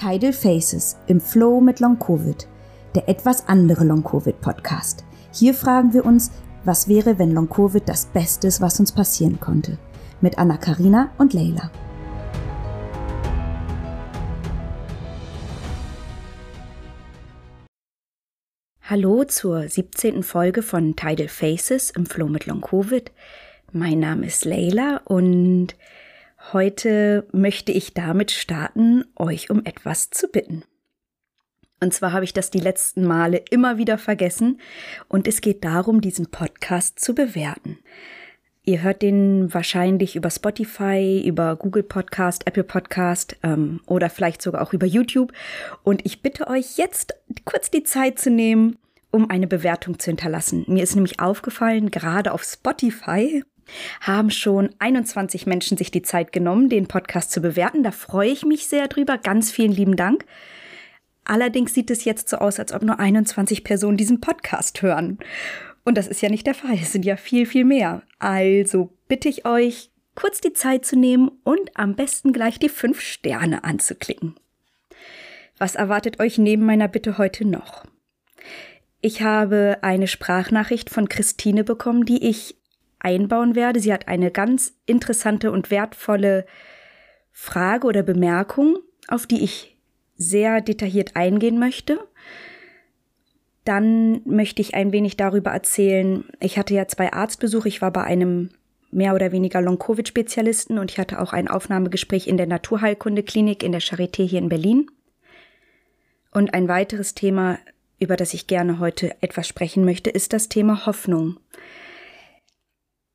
Tidal Faces im Flow mit Long Covid, der etwas andere Long Covid Podcast. Hier fragen wir uns, was wäre, wenn Long Covid das Beste ist, was uns passieren konnte? Mit Anna Karina und Leila. Hallo zur 17. Folge von Tidal Faces im Flow mit Long Covid. Mein Name ist Leila und heute möchte ich damit starten, euch um etwas zu bitten. Und zwar habe ich das die letzten Male immer wieder vergessen und es geht darum, diesen Podcast zu bewerten. Ihr hört den wahrscheinlich über Spotify, über Google Podcast, Apple Podcast ähm, oder vielleicht sogar auch über YouTube. Und ich bitte euch jetzt kurz die Zeit zu nehmen, um eine Bewertung zu hinterlassen. Mir ist nämlich aufgefallen, gerade auf Spotify haben schon 21 Menschen sich die Zeit genommen, den Podcast zu bewerten. Da freue ich mich sehr drüber. Ganz vielen lieben Dank. Allerdings sieht es jetzt so aus, als ob nur 21 Personen diesen Podcast hören. Und das ist ja nicht der Fall. Es sind ja viel, viel mehr. Also bitte ich euch, kurz die Zeit zu nehmen und am besten gleich die fünf Sterne anzuklicken. Was erwartet euch neben meiner Bitte heute noch? Ich habe eine Sprachnachricht von Christine bekommen, die ich einbauen werde. Sie hat eine ganz interessante und wertvolle Frage oder Bemerkung, auf die ich sehr detailliert eingehen möchte. Dann möchte ich ein wenig darüber erzählen. Ich hatte ja zwei Arztbesuche. Ich war bei einem mehr oder weniger Long-Covid-Spezialisten und ich hatte auch ein Aufnahmegespräch in der Naturheilkunde-Klinik in der Charité hier in Berlin. Und ein weiteres Thema, über das ich gerne heute etwas sprechen möchte, ist das Thema Hoffnung.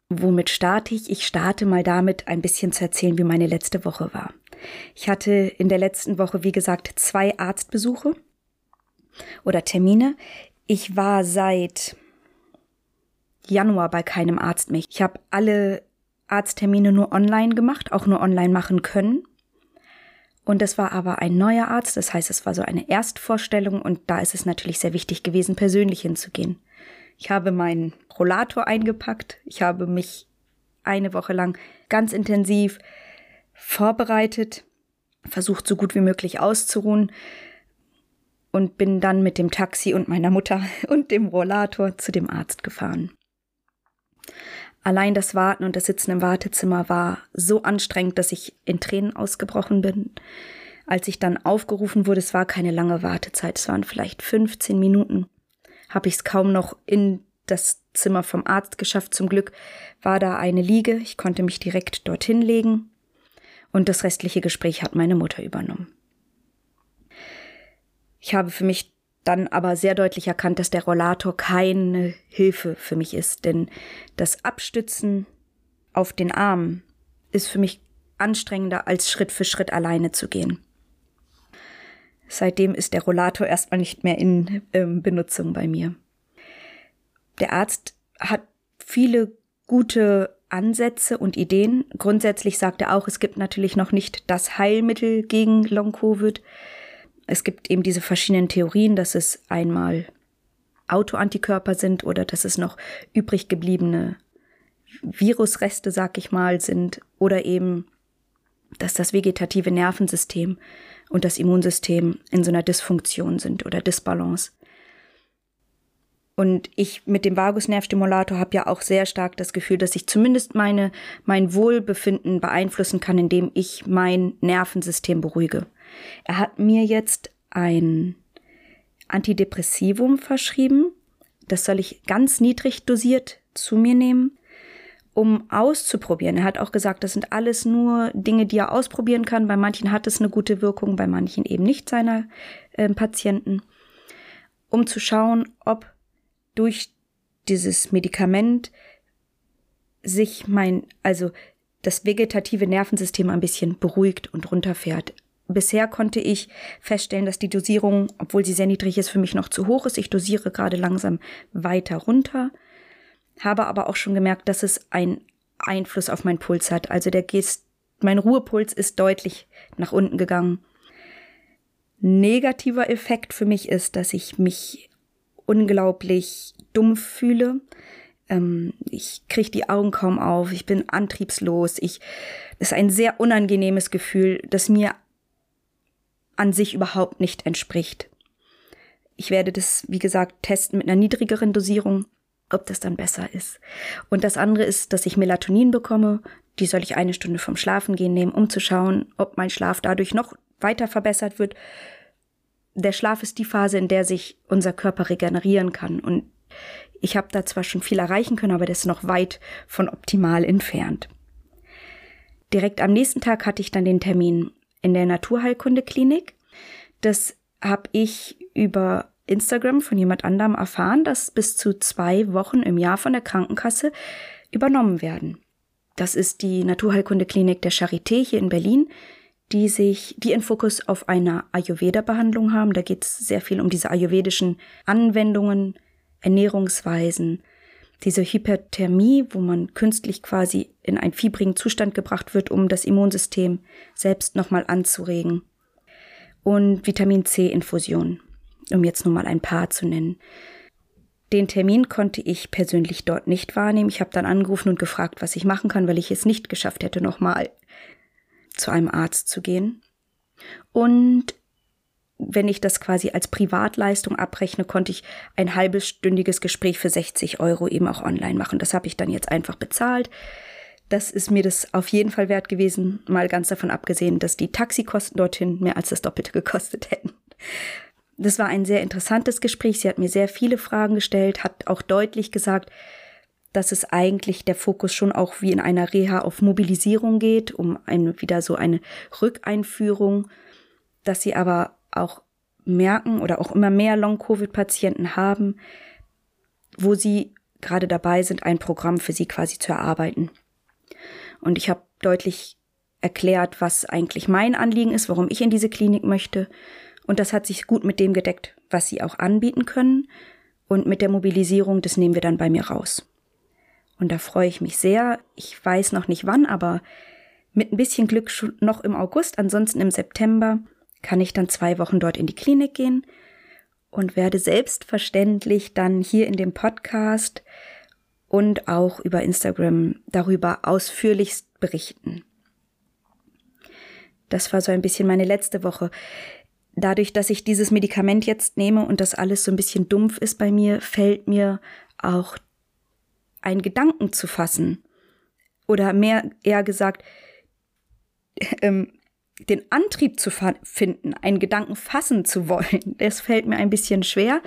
Womit starte ich? Ich starte mal damit, ein bisschen zu erzählen, wie meine letzte Woche war. Ich hatte in der letzten Woche, wie gesagt, zwei Arztbesuche oder Termine. Ich war seit Januar bei keinem Arzt mehr. Ich habe alle Arzttermine nur online gemacht, auch nur online machen können. Und das war aber ein neuer Arzt, das heißt, es war so eine Erstvorstellung und da ist es natürlich sehr wichtig gewesen, persönlich hinzugehen. Ich habe meinen Rollator eingepackt. Ich habe mich eine Woche lang ganz intensiv vorbereitet, versucht so gut wie möglich auszuruhen und bin dann mit dem Taxi und meiner Mutter und dem Rollator zu dem Arzt gefahren. Allein das Warten und das Sitzen im Wartezimmer war so anstrengend, dass ich in Tränen ausgebrochen bin. Als ich dann aufgerufen wurde, es war keine lange Wartezeit, es waren vielleicht 15 Minuten habe ich es kaum noch in das Zimmer vom Arzt geschafft. Zum Glück war da eine Liege, ich konnte mich direkt dorthin legen und das restliche Gespräch hat meine Mutter übernommen. Ich habe für mich dann aber sehr deutlich erkannt, dass der Rollator keine Hilfe für mich ist, denn das Abstützen auf den Arm ist für mich anstrengender, als Schritt für Schritt alleine zu gehen. Seitdem ist der Rollator erstmal nicht mehr in ähm, Benutzung bei mir. Der Arzt hat viele gute Ansätze und Ideen. Grundsätzlich sagt er auch, es gibt natürlich noch nicht das Heilmittel gegen Long-Covid. Es gibt eben diese verschiedenen Theorien, dass es einmal Autoantikörper sind oder dass es noch übrig gebliebene Virusreste, sag ich mal, sind oder eben, dass das vegetative Nervensystem und das Immunsystem in so einer Dysfunktion sind oder Disbalance. Und ich mit dem Vagusnervstimulator habe ja auch sehr stark das Gefühl, dass ich zumindest meine, mein Wohlbefinden beeinflussen kann, indem ich mein Nervensystem beruhige. Er hat mir jetzt ein Antidepressivum verschrieben. Das soll ich ganz niedrig dosiert zu mir nehmen um auszuprobieren. Er hat auch gesagt, das sind alles nur Dinge, die er ausprobieren kann. Bei manchen hat es eine gute Wirkung, bei manchen eben nicht seiner äh, Patienten. Um zu schauen, ob durch dieses Medikament sich mein, also das vegetative Nervensystem ein bisschen beruhigt und runterfährt. Bisher konnte ich feststellen, dass die Dosierung, obwohl sie sehr niedrig ist, für mich noch zu hoch ist. Ich dosiere gerade langsam weiter runter habe aber auch schon gemerkt, dass es einen Einfluss auf meinen Puls hat. Also der Gest, mein Ruhepuls ist deutlich nach unten gegangen. Negativer Effekt für mich ist, dass ich mich unglaublich dumpf fühle. Ähm, ich kriege die Augen kaum auf, ich bin antriebslos. Ich, es ist ein sehr unangenehmes Gefühl, das mir an sich überhaupt nicht entspricht. Ich werde das, wie gesagt, testen mit einer niedrigeren Dosierung, ob das dann besser ist. Und das andere ist, dass ich Melatonin bekomme. Die soll ich eine Stunde vom Schlafengehen nehmen, um zu schauen, ob mein Schlaf dadurch noch weiter verbessert wird. Der Schlaf ist die Phase, in der sich unser Körper regenerieren kann. Und ich habe da zwar schon viel erreichen können, aber das ist noch weit von optimal entfernt. Direkt am nächsten Tag hatte ich dann den Termin in der Naturheilkundeklinik. Das habe ich über Instagram von jemand anderem erfahren, dass bis zu zwei Wochen im Jahr von der Krankenkasse übernommen werden. Das ist die Naturheilkundeklinik der Charité hier in Berlin, die sich, die in Fokus auf einer Ayurveda-Behandlung haben. Da geht es sehr viel um diese ayurvedischen Anwendungen, Ernährungsweisen, diese Hyperthermie, wo man künstlich quasi in einen fiebrigen Zustand gebracht wird, um das Immunsystem selbst nochmal anzuregen. Und Vitamin C-Infusion, um jetzt nur mal ein paar zu nennen. Den Termin konnte ich persönlich dort nicht wahrnehmen. Ich habe dann angerufen und gefragt, was ich machen kann, weil ich es nicht geschafft hätte, nochmal zu einem Arzt zu gehen. Und wenn ich das quasi als Privatleistung abrechne, konnte ich ein halbstündiges Gespräch für 60 Euro eben auch online machen. Das habe ich dann jetzt einfach bezahlt. Das ist mir das auf jeden Fall wert gewesen, mal ganz davon abgesehen, dass die Taxikosten dorthin mehr als das Doppelte gekostet hätten. Das war ein sehr interessantes Gespräch. Sie hat mir sehr viele Fragen gestellt, hat auch deutlich gesagt, dass es eigentlich der Fokus schon auch wie in einer Reha auf Mobilisierung geht, um eine, wieder so eine Rückeinführung, dass sie aber auch merken oder auch immer mehr Long-Covid-Patienten haben, wo sie gerade dabei sind, ein Programm für sie quasi zu erarbeiten. Und ich habe deutlich erklärt, was eigentlich mein Anliegen ist, warum ich in diese Klinik möchte. Und das hat sich gut mit dem gedeckt, was sie auch anbieten können. Und mit der Mobilisierung, das nehmen wir dann bei mir raus. Und da freue ich mich sehr. Ich weiß noch nicht wann, aber mit ein bisschen Glück noch im August, ansonsten im September kann ich dann zwei Wochen dort in die Klinik gehen und werde selbstverständlich dann hier in dem Podcast und auch über Instagram darüber ausführlichst berichten. Das war so ein bisschen meine letzte Woche. Dadurch, dass ich dieses Medikament jetzt nehme und das alles so ein bisschen dumpf ist bei mir, fällt mir auch ein Gedanken zu fassen. Oder mehr eher gesagt, ähm, den Antrieb zu finden, einen Gedanken fassen zu wollen, das fällt mir ein bisschen schwer.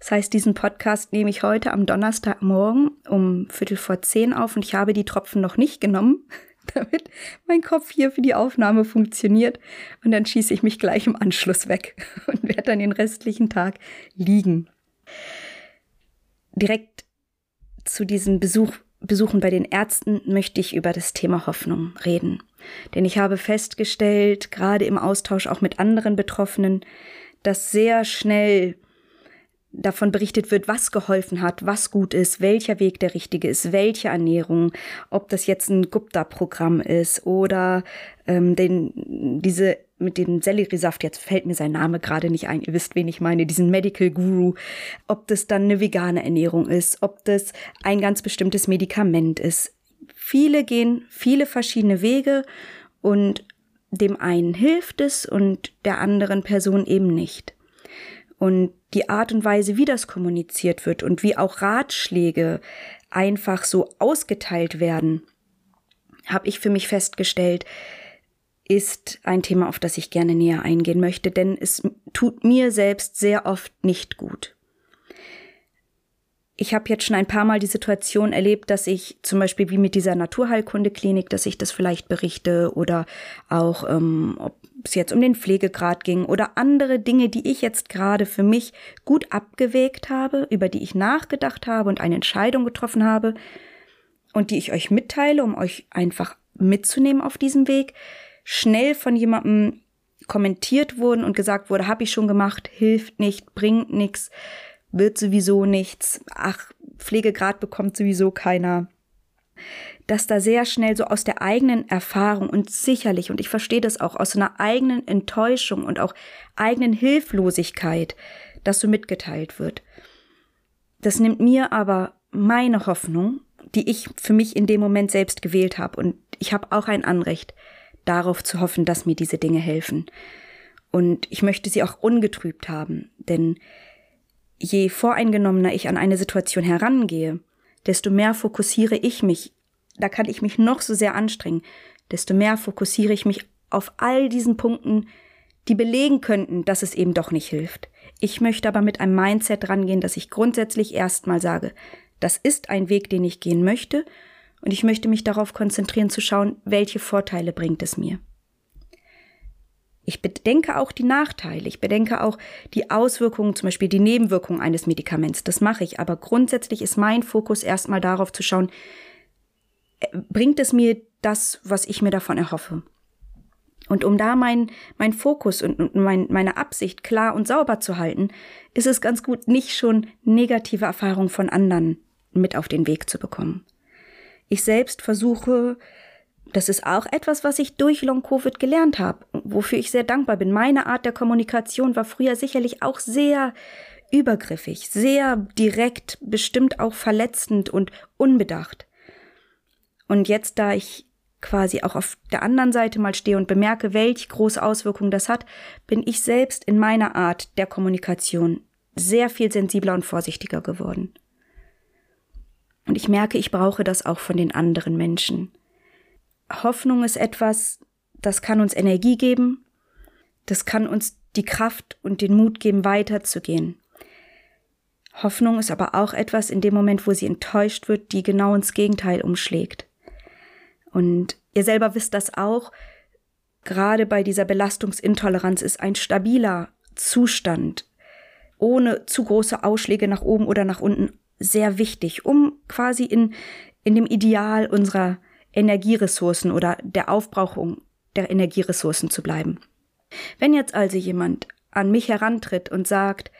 Das heißt, diesen Podcast nehme ich heute am Donnerstagmorgen um Viertel vor zehn auf und ich habe die Tropfen noch nicht genommen, damit mein Kopf hier für die Aufnahme funktioniert. Und dann schieße ich mich gleich im Anschluss weg und werde dann den restlichen Tag liegen. Direkt zu diesem Besuch Besuchen bei den Ärzten möchte ich über das Thema Hoffnung reden. Denn ich habe festgestellt, gerade im Austausch auch mit anderen Betroffenen, dass sehr schnell davon berichtet wird, was geholfen hat, was gut ist, welcher Weg der richtige ist, welche Ernährung, ob das jetzt ein Gupta-Programm ist oder ähm, den, diese mit dem Selleriesaft, jetzt fällt mir sein Name gerade nicht ein, ihr wisst, wen ich meine, diesen Medical Guru, ob das dann eine vegane Ernährung ist, ob das ein ganz bestimmtes Medikament ist. Viele gehen viele verschiedene Wege und dem einen hilft es und der anderen Person eben nicht. Und die Art und Weise, wie das kommuniziert wird und wie auch Ratschläge einfach so ausgeteilt werden, habe ich für mich festgestellt, ist ein Thema, auf das ich gerne näher eingehen möchte, denn es tut mir selbst sehr oft nicht gut. Ich habe jetzt schon ein paar Mal die Situation erlebt, dass ich zum Beispiel wie mit dieser Naturheilkundeklinik, dass ich das vielleicht berichte oder auch, ähm, ob es jetzt um den Pflegegrad ging oder andere Dinge, die ich jetzt gerade für mich gut abgewägt habe, über die ich nachgedacht habe und eine Entscheidung getroffen habe und die ich euch mitteile, um euch einfach mitzunehmen auf diesem Weg, schnell von jemandem kommentiert wurden und gesagt wurde, habe ich schon gemacht, hilft nicht, bringt nichts, wird sowieso nichts, ach, Pflegegrad bekommt sowieso keiner. Dass da sehr schnell so aus der eigenen Erfahrung und sicherlich, und ich verstehe das auch, aus einer eigenen Enttäuschung und auch eigenen Hilflosigkeit, das so mitgeteilt wird. Das nimmt mir aber meine Hoffnung, die ich für mich in dem Moment selbst gewählt habe, und ich habe auch ein Anrecht, darauf zu hoffen, dass mir diese Dinge helfen. Und ich möchte sie auch ungetrübt haben, denn je voreingenommener ich an eine Situation herangehe, desto mehr fokussiere ich mich, da kann ich mich noch so sehr anstrengen, desto mehr fokussiere ich mich auf all diesen Punkten, die belegen könnten, dass es eben doch nicht hilft. Ich möchte aber mit einem Mindset rangehen, dass ich grundsätzlich erstmal sage, das ist ein Weg, den ich gehen möchte, und ich möchte mich darauf konzentrieren zu schauen, welche Vorteile bringt es mir. Ich bedenke auch die Nachteile. Ich bedenke auch die Auswirkungen, zum Beispiel die Nebenwirkungen eines Medikaments. Das mache ich. Aber grundsätzlich ist mein Fokus erstmal darauf zu schauen, äh, bringt es mir das, was ich mir davon erhoffe? Und um da mein, mein Fokus und mein, meine Absicht klar und sauber zu halten, ist es ganz gut, nicht schon negative Erfahrungen von anderen mit auf den Weg zu bekommen. Ich selbst versuche, das ist auch etwas, was ich durch Long-Covid gelernt habe, wofür ich sehr dankbar bin. Meine Art der Kommunikation war früher sicherlich auch sehr übergriffig, sehr direkt, bestimmt auch verletzend und unbedacht. Und jetzt, da ich quasi auch auf der anderen Seite mal stehe und bemerke, welche große Auswirkungen das hat, bin ich selbst in meiner Art der Kommunikation sehr viel sensibler und vorsichtiger geworden. Und ich merke, ich brauche das auch von den anderen Menschen. Hoffnung ist etwas, das kann uns Energie geben, das kann uns die Kraft und den Mut geben, weiterzugehen. Hoffnung ist aber auch etwas in dem Moment, wo sie enttäuscht wird, die genau ins Gegenteil umschlägt. Und ihr selber wisst das auch, gerade bei dieser Belastungsintoleranz ist ein stabiler Zustand ohne zu große Ausschläge nach oben oder nach unten sehr wichtig, um quasi in, in dem Ideal unserer Energieressourcen oder der Aufbrauchung der Energieressourcen zu bleiben. Wenn jetzt also jemand an mich herantritt und sagt,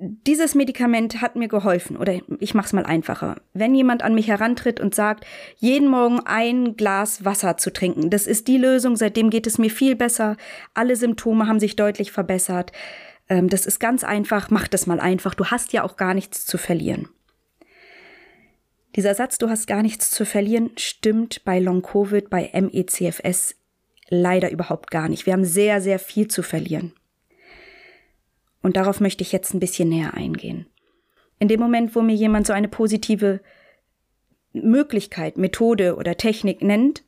dieses Medikament hat mir geholfen, oder ich mach's mal einfacher. Wenn jemand an mich herantritt und sagt, jeden Morgen ein Glas Wasser zu trinken, das ist die Lösung, seitdem geht es mir viel besser, alle Symptome haben sich deutlich verbessert, ähm, das ist ganz einfach, mach das mal einfach, du hast ja auch gar nichts zu verlieren. Dieser Satz, du hast gar nichts zu verlieren, stimmt bei Long-Covid, bei MECFS leider überhaupt gar nicht. Wir haben sehr, sehr viel zu verlieren. Und darauf möchte ich jetzt ein bisschen näher eingehen. In dem Moment, wo mir jemand so eine positive Möglichkeit, Methode oder Technik nennt,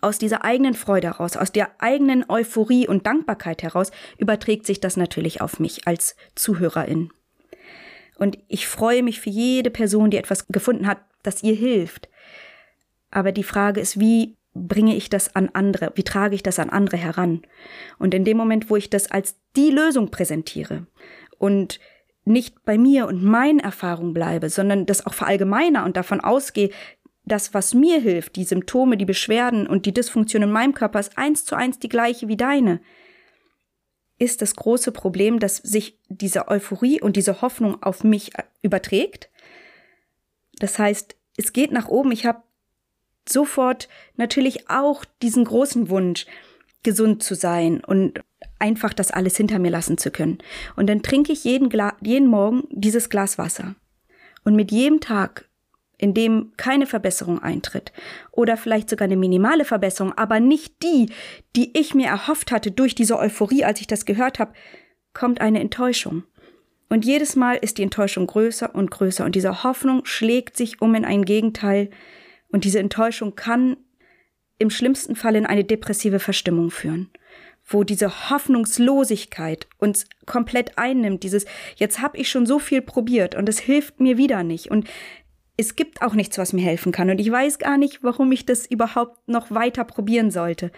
aus dieser eigenen Freude heraus, aus der eigenen Euphorie und Dankbarkeit heraus, überträgt sich das natürlich auf mich als Zuhörerin. Und ich freue mich für jede Person, die etwas gefunden hat, das ihr hilft. Aber die Frage ist, wie bringe ich das an andere? Wie trage ich das an andere heran? Und in dem Moment, wo ich das als die Lösung präsentiere und nicht bei mir und meinen Erfahrungen bleibe, sondern das auch verallgemeiner und davon ausgehe, das, was mir hilft, die Symptome, die Beschwerden und die Dysfunktion in meinem Körper ist eins zu eins die gleiche wie deine, ist das große Problem, dass sich diese Euphorie und diese Hoffnung auf mich überträgt. Das heißt, es geht nach oben. Ich habe sofort natürlich auch diesen großen Wunsch, gesund zu sein und einfach das alles hinter mir lassen zu können. Und dann trinke ich jeden, Gla jeden Morgen dieses Glas Wasser. Und mit jedem Tag, in dem keine Verbesserung eintritt oder vielleicht sogar eine minimale Verbesserung, aber nicht die, die ich mir erhofft hatte durch diese Euphorie, als ich das gehört habe, kommt eine Enttäuschung. Und jedes Mal ist die Enttäuschung größer und größer und diese Hoffnung schlägt sich um in ein Gegenteil und diese Enttäuschung kann im schlimmsten Fall in eine depressive Verstimmung führen, wo diese Hoffnungslosigkeit uns komplett einnimmt, dieses jetzt habe ich schon so viel probiert und es hilft mir wieder nicht und es gibt auch nichts, was mir helfen kann und ich weiß gar nicht, warum ich das überhaupt noch weiter probieren sollte.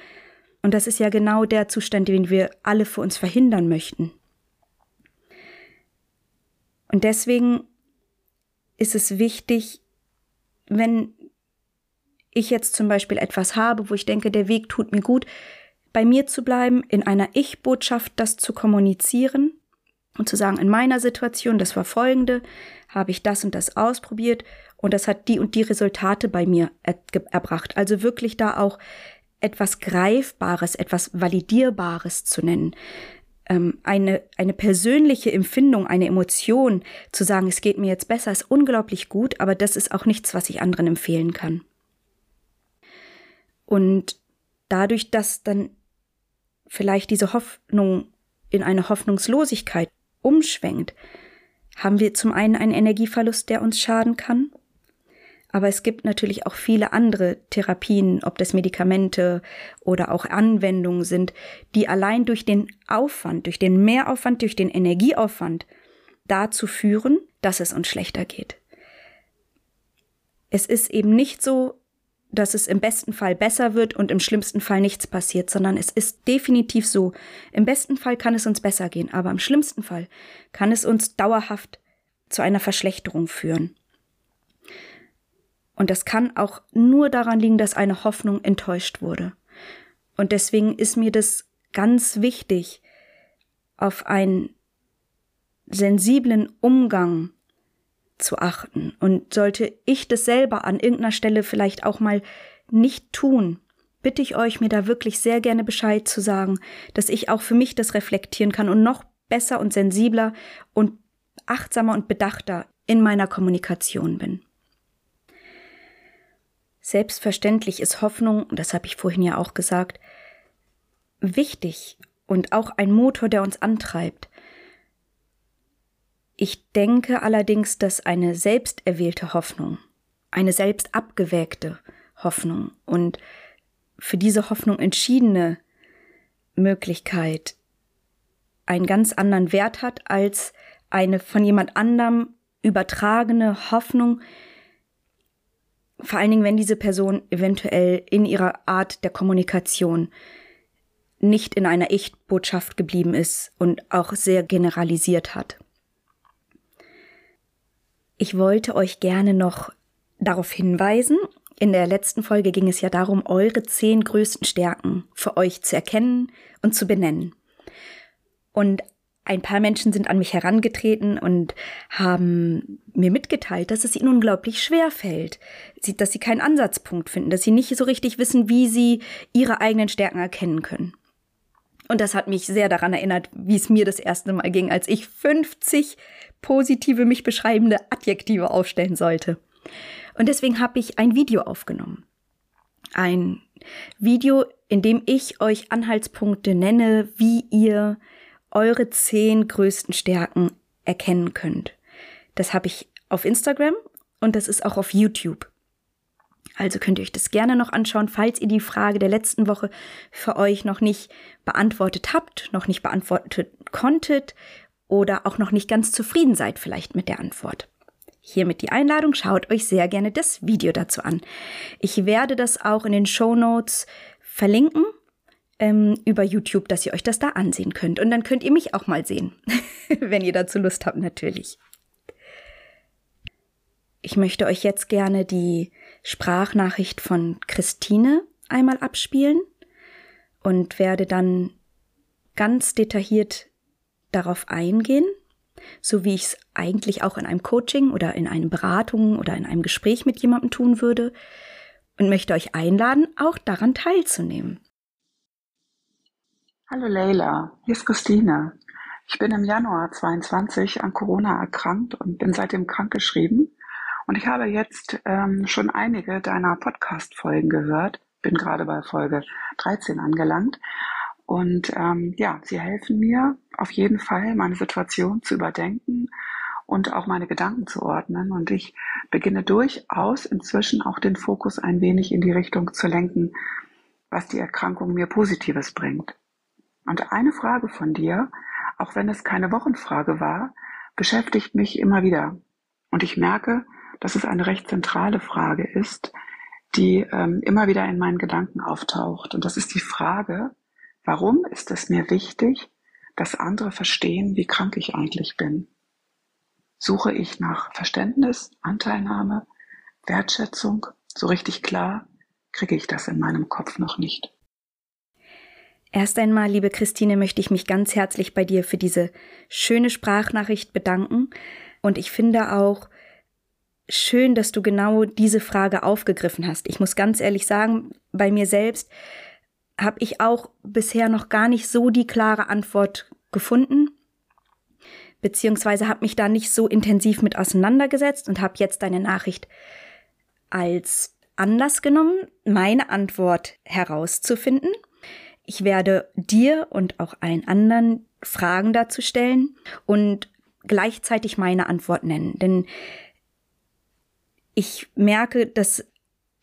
Und das ist ja genau der Zustand, den wir alle für uns verhindern möchten. Und deswegen ist es wichtig, wenn ich jetzt zum Beispiel etwas habe, wo ich denke, der Weg tut mir gut, bei mir zu bleiben, in einer Ich-Botschaft das zu kommunizieren und zu sagen, in meiner Situation, das war folgende, habe ich das und das ausprobiert und das hat die und die Resultate bei mir er erbracht. Also wirklich da auch etwas Greifbares, etwas Validierbares zu nennen. Ähm, eine, eine persönliche Empfindung, eine Emotion zu sagen, es geht mir jetzt besser, ist unglaublich gut, aber das ist auch nichts, was ich anderen empfehlen kann. Und dadurch, dass dann vielleicht diese Hoffnung in eine Hoffnungslosigkeit umschwenkt, haben wir zum einen einen Energieverlust, der uns schaden kann, aber es gibt natürlich auch viele andere Therapien, ob das Medikamente oder auch Anwendungen sind, die allein durch den Aufwand, durch den Mehraufwand, durch den Energieaufwand dazu führen, dass es uns schlechter geht. Es ist eben nicht so, dass es im besten Fall besser wird und im schlimmsten Fall nichts passiert, sondern es ist definitiv so. Im besten Fall kann es uns besser gehen, aber im schlimmsten Fall kann es uns dauerhaft zu einer Verschlechterung führen. Und das kann auch nur daran liegen, dass eine Hoffnung enttäuscht wurde. Und deswegen ist mir das ganz wichtig, auf einen sensiblen Umgang zu achten. Und sollte ich das selber an irgendeiner Stelle vielleicht auch mal nicht tun, bitte ich euch, mir da wirklich sehr gerne Bescheid zu sagen, dass ich auch für mich das reflektieren kann und noch besser und sensibler und achtsamer und bedachter in meiner Kommunikation bin. Selbstverständlich ist Hoffnung, das habe ich vorhin ja auch gesagt, wichtig und auch ein Motor, der uns antreibt. Ich denke allerdings, dass eine selbst erwählte Hoffnung, eine selbst abgewägte Hoffnung und für diese Hoffnung entschiedene Möglichkeit einen ganz anderen Wert hat als eine von jemand anderem übertragene Hoffnung, vor allen Dingen, wenn diese Person eventuell in ihrer Art der Kommunikation nicht in einer Ich-Botschaft geblieben ist und auch sehr generalisiert hat. Ich wollte euch gerne noch darauf hinweisen, in der letzten Folge ging es ja darum, eure zehn größten Stärken für euch zu erkennen und zu benennen. Und ein paar Menschen sind an mich herangetreten und haben mir mitgeteilt, dass es ihnen unglaublich schwer fällt, dass sie keinen Ansatzpunkt finden, dass sie nicht so richtig wissen, wie sie ihre eigenen Stärken erkennen können. Und das hat mich sehr daran erinnert, wie es mir das erste Mal ging, als ich 50 positive, mich beschreibende Adjektive aufstellen sollte. Und deswegen habe ich ein Video aufgenommen. Ein Video, in dem ich euch Anhaltspunkte nenne, wie ihr eure zehn größten Stärken erkennen könnt. Das habe ich auf Instagram und das ist auch auf YouTube. Also könnt ihr euch das gerne noch anschauen, falls ihr die Frage der letzten Woche für euch noch nicht beantwortet habt, noch nicht beantwortet konntet oder auch noch nicht ganz zufrieden seid vielleicht mit der Antwort. Hiermit die Einladung, schaut euch sehr gerne das Video dazu an. Ich werde das auch in den Show Notes verlinken ähm, über YouTube, dass ihr euch das da ansehen könnt. Und dann könnt ihr mich auch mal sehen, wenn ihr dazu Lust habt natürlich. Ich möchte euch jetzt gerne die Sprachnachricht von Christine einmal abspielen und werde dann ganz detailliert darauf eingehen, so wie ich es eigentlich auch in einem Coaching oder in einer Beratung oder in einem Gespräch mit jemandem tun würde und möchte euch einladen, auch daran teilzunehmen. Hallo Leila, hier ist Christine. Ich bin im Januar 22 an Corona erkrankt und bin seitdem krankgeschrieben. Und ich habe jetzt ähm, schon einige deiner Podcast-Folgen gehört, bin gerade bei Folge 13 angelangt. Und ähm, ja, sie helfen mir auf jeden Fall, meine Situation zu überdenken und auch meine Gedanken zu ordnen. Und ich beginne durchaus inzwischen auch den Fokus ein wenig in die Richtung zu lenken, was die Erkrankung mir Positives bringt. Und eine Frage von dir, auch wenn es keine Wochenfrage war, beschäftigt mich immer wieder. Und ich merke, dass es eine recht zentrale Frage ist, die ähm, immer wieder in meinen Gedanken auftaucht. Und das ist die Frage, warum ist es mir wichtig, dass andere verstehen, wie krank ich eigentlich bin? Suche ich nach Verständnis, Anteilnahme, Wertschätzung? So richtig klar kriege ich das in meinem Kopf noch nicht. Erst einmal, liebe Christine, möchte ich mich ganz herzlich bei dir für diese schöne Sprachnachricht bedanken. Und ich finde auch schön, dass du genau diese Frage aufgegriffen hast. Ich muss ganz ehrlich sagen, bei mir selbst habe ich auch bisher noch gar nicht so die klare Antwort gefunden, beziehungsweise habe mich da nicht so intensiv mit auseinandergesetzt und habe jetzt deine Nachricht als Anlass genommen, meine Antwort herauszufinden Ich werde dir und auch allen anderen Fragen dazu stellen und gleichzeitig meine Antwort nennen. Denn ich merke, dass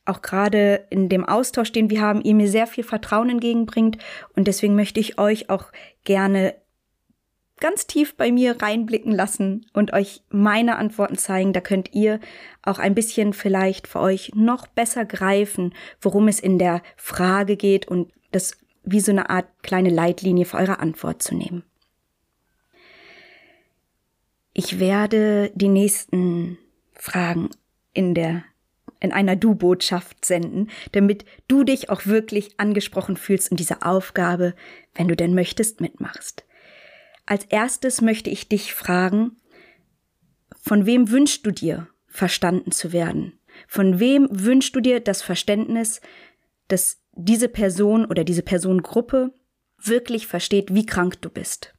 auch gerade in dem Austausch, den wir haben, ihr mir sehr viel Vertrauen entgegenbringt. Und deswegen möchte ich euch auch gerne ganz tief bei mir reinblicken lassen und euch meine Antworten zeigen. Da könnt ihr auch ein bisschen vielleicht für euch noch besser greifen, worum es in der Frage geht und das wie so eine Art kleine Leitlinie für eure Antwort zu nehmen. Ich werde die nächsten Fragen in der in einer Du-Botschaft senden, damit du dich auch wirklich angesprochen fühlst und diese Aufgabe, wenn du denn möchtest, mitmachst. Als erstes möchte ich dich fragen, von wem wünschst du dir, verstanden zu werden? Von wem wünschst du dir das Verständnis, dass diese Person oder diese Personengruppe wirklich versteht, wie krank du bist.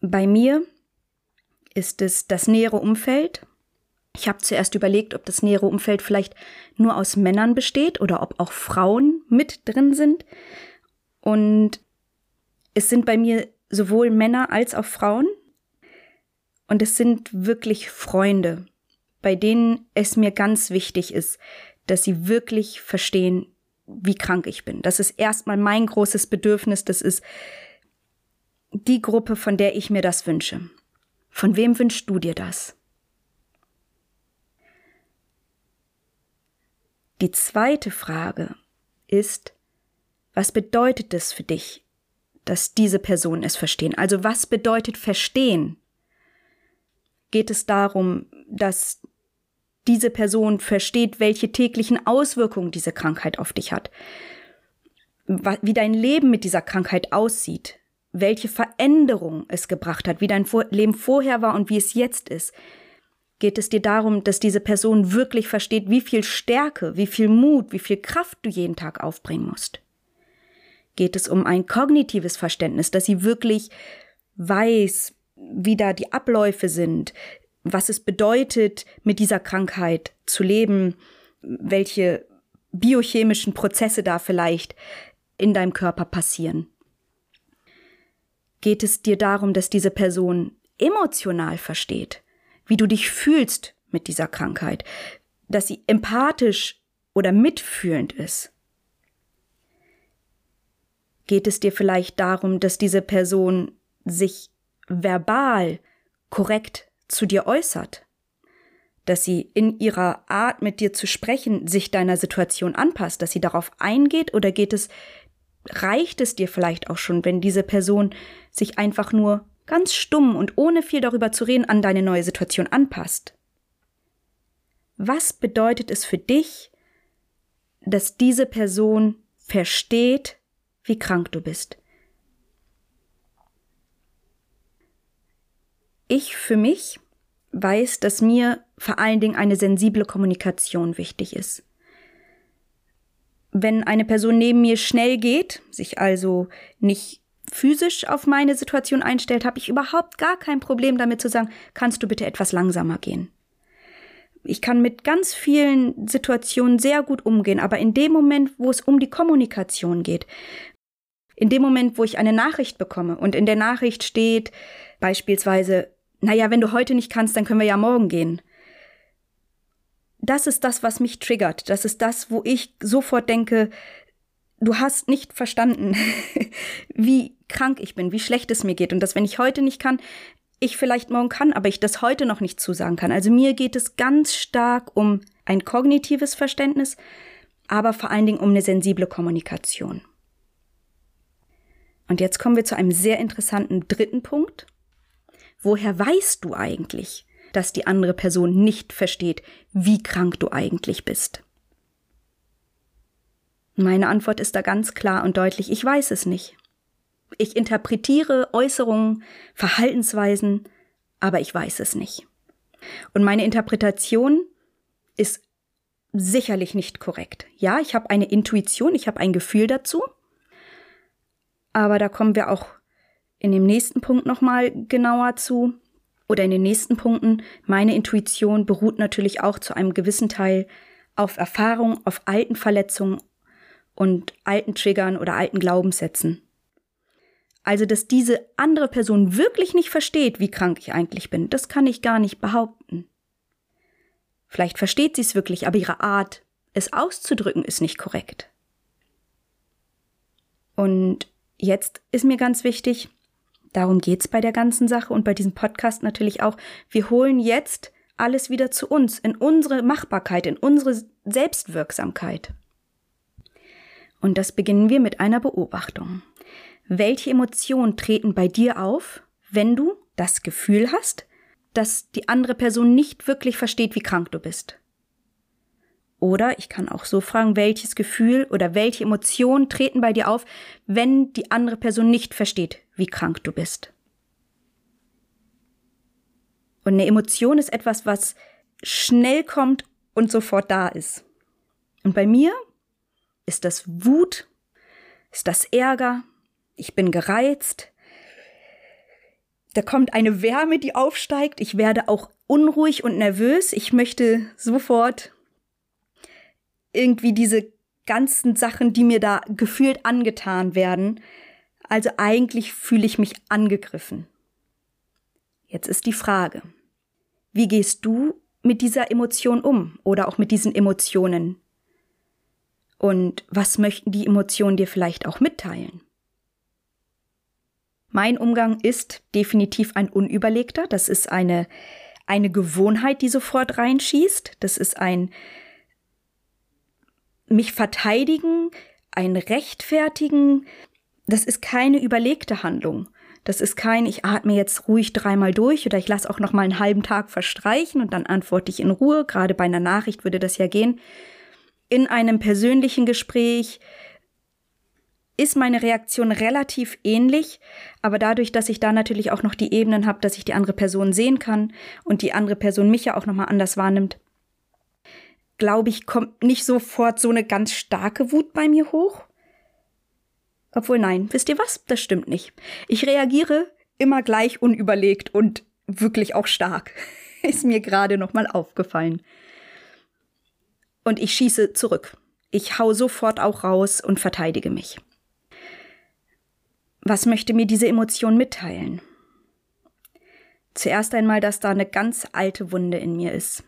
Bei mir ist es das nähere Umfeld. Ich habe zuerst überlegt, ob das nähere Umfeld vielleicht nur aus Männern besteht oder ob auch Frauen mit drin sind. Und es sind bei mir sowohl Männer als auch Frauen. Und es sind wirklich Freunde, bei denen es mir ganz wichtig ist, dass sie wirklich verstehen, wie krank ich bin. Das ist erstmal mein großes Bedürfnis. Das ist die Gruppe, von der ich mir das wünsche. Von wem wünschst du dir das? Die zweite Frage ist, was bedeutet es für dich, dass diese Personen es verstehen? Also was bedeutet verstehen? Geht es darum, dass diese Person versteht, welche täglichen Auswirkungen diese Krankheit auf dich hat, wie dein Leben mit dieser Krankheit aussieht, welche Veränderung es gebracht hat, wie dein Leben vorher war und wie es jetzt ist. Geht es dir darum, dass diese Person wirklich versteht, wie viel Stärke, wie viel Mut, wie viel Kraft du jeden Tag aufbringen musst? Geht es um ein kognitives Verständnis, dass sie wirklich weiß, wie da die Abläufe sind, was es bedeutet, mit dieser Krankheit zu leben, welche biochemischen Prozesse da vielleicht in deinem Körper passieren. Geht es dir darum, dass diese Person emotional versteht, wie du dich fühlst mit dieser Krankheit, dass sie empathisch oder mitfühlend ist? Geht es dir vielleicht darum, dass diese Person sich verbal korrekt zu dir äußert, dass sie in ihrer Art mit dir zu sprechen sich deiner Situation anpasst, dass sie darauf eingeht oder geht es, reicht es dir vielleicht auch schon, wenn diese Person sich einfach nur ganz stumm und ohne viel darüber zu reden an deine neue Situation anpasst? Was bedeutet es für dich, dass diese Person versteht, wie krank du bist? Ich für mich weiß, dass mir vor allen Dingen eine sensible Kommunikation wichtig ist. Wenn eine Person neben mir schnell geht, sich also nicht physisch auf meine Situation einstellt, habe ich überhaupt gar kein Problem damit zu sagen, kannst du bitte etwas langsamer gehen. Ich kann mit ganz vielen Situationen sehr gut umgehen, aber in dem Moment, wo es um die Kommunikation geht, in dem Moment, wo ich eine Nachricht bekomme und in der Nachricht steht beispielsweise, naja, wenn du heute nicht kannst, dann können wir ja morgen gehen. Das ist das, was mich triggert. Das ist das, wo ich sofort denke, du hast nicht verstanden, wie krank ich bin, wie schlecht es mir geht und dass, wenn ich heute nicht kann, ich vielleicht morgen kann, aber ich das heute noch nicht zusagen kann. Also mir geht es ganz stark um ein kognitives Verständnis, aber vor allen Dingen um eine sensible Kommunikation. Und jetzt kommen wir zu einem sehr interessanten dritten Punkt. Woher weißt du eigentlich, dass die andere Person nicht versteht, wie krank du eigentlich bist? Meine Antwort ist da ganz klar und deutlich, ich weiß es nicht. Ich interpretiere Äußerungen, Verhaltensweisen, aber ich weiß es nicht. Und meine Interpretation ist sicherlich nicht korrekt. Ja, ich habe eine Intuition, ich habe ein Gefühl dazu, aber da kommen wir auch in dem nächsten Punkt nochmal genauer zu oder in den nächsten Punkten. Meine Intuition beruht natürlich auch zu einem gewissen Teil auf Erfahrung, auf alten Verletzungen und alten Triggern oder alten Glaubenssätzen. Also, dass diese andere Person wirklich nicht versteht, wie krank ich eigentlich bin, das kann ich gar nicht behaupten. Vielleicht versteht sie es wirklich, aber ihre Art, es auszudrücken, ist nicht korrekt. Und jetzt ist mir ganz wichtig, darum geht's bei der ganzen Sache und bei diesem Podcast natürlich auch, wir holen jetzt alles wieder zu uns, in unsere Machbarkeit, in unsere Selbstwirksamkeit. Und das beginnen wir mit einer Beobachtung. Welche Emotionen treten bei dir auf, wenn du das Gefühl hast, dass die andere Person nicht wirklich versteht, wie krank du bist? Oder ich kann auch so fragen, welches Gefühl oder welche Emotionen treten bei dir auf, wenn die andere Person nicht versteht, wie krank du bist? Und eine Emotion ist etwas, was schnell kommt und sofort da ist. Und bei mir ist das Wut? Ist das Ärger? Ich bin gereizt. Da kommt eine Wärme, die aufsteigt. Ich werde auch unruhig und nervös. Ich möchte sofort irgendwie diese ganzen Sachen, die mir da gefühlt angetan werden. Also eigentlich fühle ich mich angegriffen. Jetzt ist die Frage, wie gehst du mit dieser Emotion um oder auch mit diesen Emotionen? Und was möchten die Emotionen dir vielleicht auch mitteilen? Mein Umgang ist definitiv ein unüberlegter. Das ist eine, eine Gewohnheit, die sofort reinschießt. Das ist ein mich verteidigen, ein rechtfertigen. Das ist keine überlegte Handlung. Das ist kein, ich atme jetzt ruhig dreimal durch oder ich lasse auch noch mal einen halben Tag verstreichen und dann antworte ich in Ruhe. Gerade bei einer Nachricht würde das ja gehen in einem persönlichen Gespräch ist meine Reaktion relativ ähnlich, aber dadurch, dass ich da natürlich auch noch die Ebenen habe, dass ich die andere Person sehen kann und die andere Person mich ja auch noch mal anders wahrnimmt, glaube ich, kommt nicht sofort so eine ganz starke Wut bei mir hoch. Obwohl nein, wisst ihr was? Das stimmt nicht. Ich reagiere immer gleich unüberlegt und wirklich auch stark. Ist mir gerade noch mal aufgefallen und ich schieße zurück. Ich hau sofort auch raus und verteidige mich. Was möchte mir diese Emotion mitteilen? Zuerst einmal, dass da eine ganz alte Wunde in mir ist.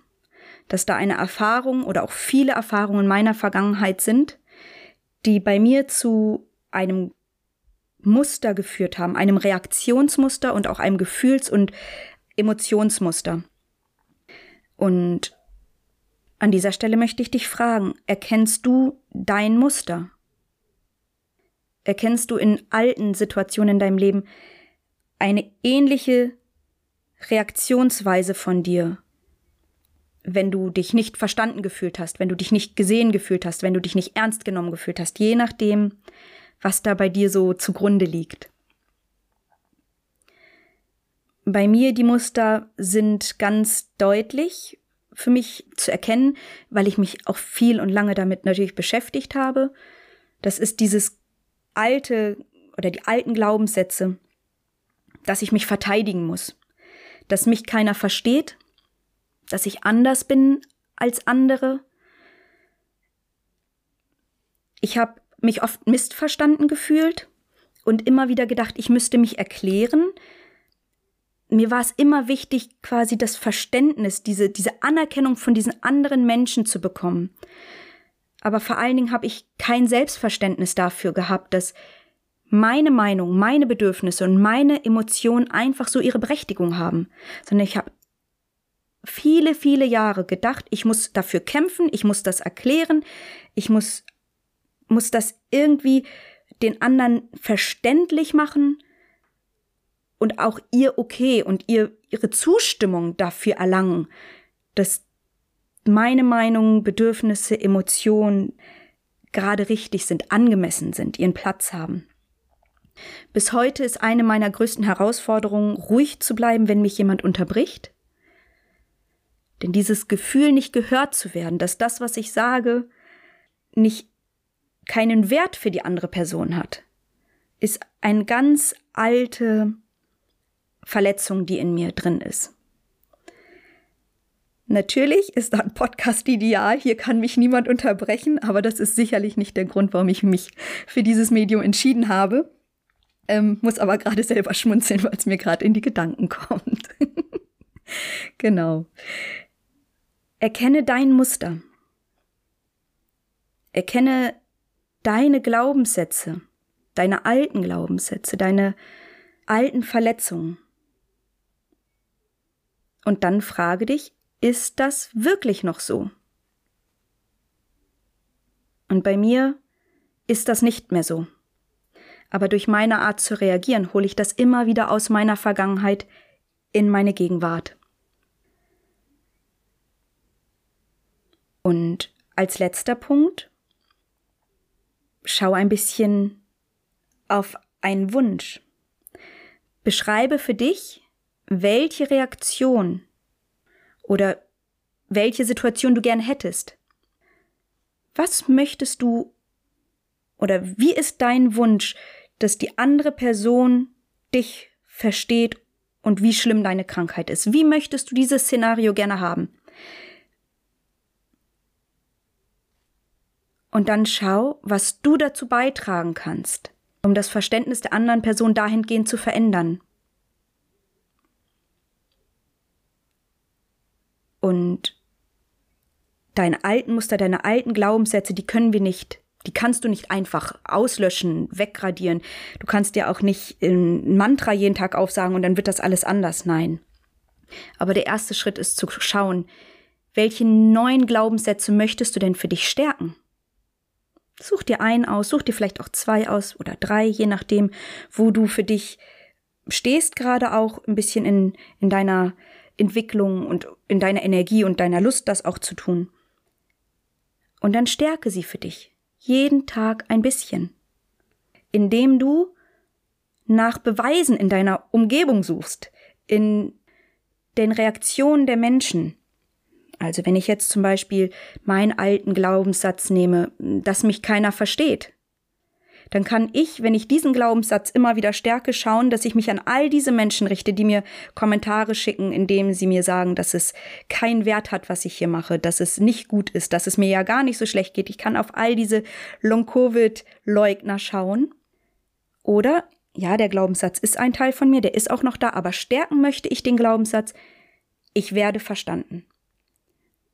Dass da eine Erfahrung oder auch viele Erfahrungen meiner Vergangenheit sind, die bei mir zu einem Muster geführt haben, einem Reaktionsmuster und auch einem Gefühls- und Emotionsmuster. Und an dieser Stelle möchte ich dich fragen, erkennst du dein Muster? Erkennst du in alten Situationen in deinem Leben eine ähnliche Reaktionsweise von dir, wenn du dich nicht verstanden gefühlt hast, wenn du dich nicht gesehen gefühlt hast, wenn du dich nicht ernst genommen gefühlt hast, je nachdem, was da bei dir so zugrunde liegt. Bei mir die Muster sind ganz deutlich für mich zu erkennen, weil ich mich auch viel und lange damit natürlich beschäftigt habe. Das ist dieses alte oder die alten Glaubenssätze, dass ich mich verteidigen muss, dass mich keiner versteht, dass ich anders bin als andere. Ich habe mich oft missverstanden gefühlt und immer wieder gedacht, ich müsste mich erklären, mir war es immer wichtig, quasi das Verständnis, diese, diese Anerkennung von diesen anderen Menschen zu bekommen. Aber vor allen Dingen habe ich kein Selbstverständnis dafür gehabt, dass meine Meinung, meine Bedürfnisse und meine Emotionen einfach so ihre Berechtigung haben, sondern ich habe viele, viele Jahre gedacht, ich muss dafür kämpfen, ich muss das erklären, ich muss, muss das irgendwie den anderen verständlich machen, und auch ihr Okay und ihr, ihre Zustimmung dafür erlangen, dass meine Meinung, Bedürfnisse, Emotionen gerade richtig sind, angemessen sind, ihren Platz haben. Bis heute ist eine meiner größten Herausforderungen, ruhig zu bleiben, wenn mich jemand unterbricht. Denn dieses Gefühl, nicht gehört zu werden, dass das, was ich sage, nicht keinen Wert für die andere Person hat, ist eine ganz alte Verletzung, die in mir drin ist. Natürlich ist ein Podcast ideal, hier kann mich niemand unterbrechen, aber das ist sicherlich nicht der Grund, warum ich mich für dieses Medium entschieden habe. Ähm, muss aber gerade selber schmunzeln, weil es mir gerade in die Gedanken kommt. genau. Erkenne dein Muster. Erkenne deine Glaubenssätze, deine alten Glaubenssätze, deine alten Verletzungen. Und dann frage dich, ist das wirklich noch so? Und bei mir ist das nicht mehr so. Aber durch meine Art zu reagieren hole ich das immer wieder aus meiner Vergangenheit in meine Gegenwart. Und als letzter Punkt, schau ein bisschen auf einen Wunsch. Beschreibe für dich, welche Reaktion oder welche Situation du gern hättest. Was möchtest du oder wie ist dein Wunsch, dass die andere Person dich versteht und wie schlimm deine Krankheit ist? Wie möchtest du dieses Szenario gerne haben? Und dann schau, was du dazu beitragen kannst, um das Verständnis der anderen Person dahingehend zu verändern. Und deine alten Muster, deine alten Glaubenssätze, die können wir nicht, die kannst du nicht einfach auslöschen, wegradieren. Du kannst dir auch nicht ein Mantra jeden Tag aufsagen und dann wird das alles anders. Nein. Aber der erste Schritt ist zu schauen, welche neuen Glaubenssätze möchtest du denn für dich stärken? Such dir einen aus, such dir vielleicht auch zwei aus oder drei, je nachdem, wo du für dich stehst, gerade auch ein bisschen in, in deiner Entwicklung und in deiner Energie und deiner Lust, das auch zu tun. Und dann stärke sie für dich. Jeden Tag ein bisschen. Indem du nach Beweisen in deiner Umgebung suchst, in den Reaktionen der Menschen, also wenn ich jetzt zum Beispiel meinen alten Glaubenssatz nehme, dass mich keiner versteht, dann kann ich, wenn ich diesen Glaubenssatz immer wieder stärke, schauen, dass ich mich an all diese Menschen richte, die mir Kommentare schicken, indem sie mir sagen, dass es keinen Wert hat, was ich hier mache, dass es nicht gut ist, dass es mir ja gar nicht so schlecht geht. Ich kann auf all diese Long-Covid-Leugner schauen. Oder, ja, der Glaubenssatz ist ein Teil von mir, der ist auch noch da, aber stärken möchte ich den Glaubenssatz, ich werde verstanden.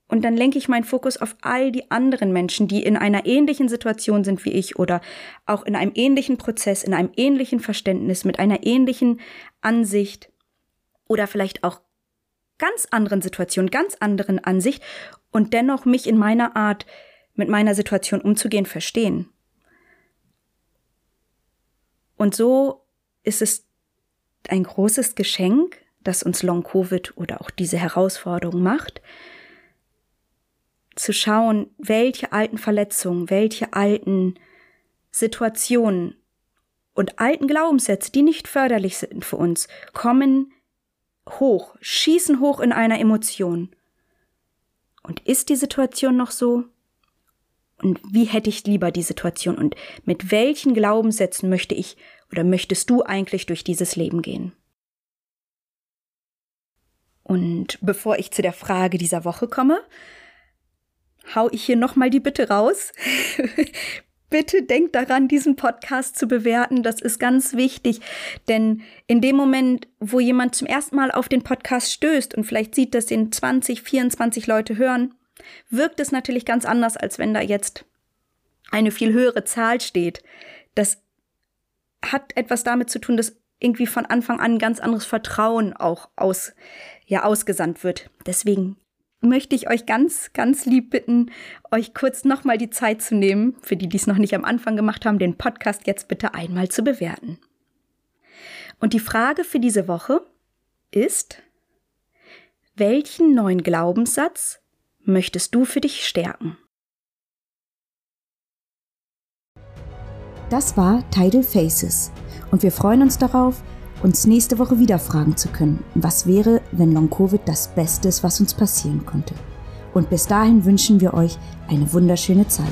Und dann lenke ich meinen Fokus auf all die anderen Menschen, die in einer ähnlichen Situation sind wie ich oder auch in einem ähnlichen Prozess, in einem ähnlichen Verständnis, mit einer ähnlichen Ansicht oder vielleicht auch ganz anderen Situation, ganz anderen Ansicht und dennoch mich in meiner Art, mit meiner Situation umzugehen, verstehen. Und so ist es ein großes Geschenk, das uns Long Covid oder auch diese Herausforderung macht, zu schauen, welche alten Verletzungen, welche alten Situationen und alten Glaubenssätze, die nicht förderlich sind für uns, kommen hoch, schießen hoch in einer Emotion. Und ist die Situation noch so? Und wie hätte ich lieber die Situation? Und mit welchen Glaubenssätzen möchte ich oder möchtest du eigentlich durch dieses Leben gehen? Und bevor ich zu der Frage dieser Woche komme, hau ich hier nochmal die Bitte raus. Bitte denkt daran, diesen Podcast zu bewerten. Das ist ganz wichtig. Denn in dem Moment, wo jemand zum ersten Mal auf den Podcast stößt und vielleicht sieht, dass den 20, 24 Leute hören, wirkt es natürlich ganz anders, als wenn da jetzt eine viel höhere Zahl steht. Das hat etwas damit zu tun, dass irgendwie von Anfang an ein ganz anderes Vertrauen auch aus, ja, ausgesandt wird. Deswegen möchte ich euch ganz, ganz lieb bitten, euch kurz nochmal die Zeit zu nehmen, für die, die es noch nicht am Anfang gemacht haben, den Podcast jetzt bitte einmal zu bewerten. Und die Frage für diese Woche ist, welchen neuen Glaubenssatz möchtest du für dich stärken? Das war Tidal Faces und wir freuen uns darauf, uns nächste Woche wieder fragen zu können, was wäre, wenn Long-Covid das Beste ist, was uns passieren konnte. Und bis dahin wünschen wir euch eine wunderschöne Zeit.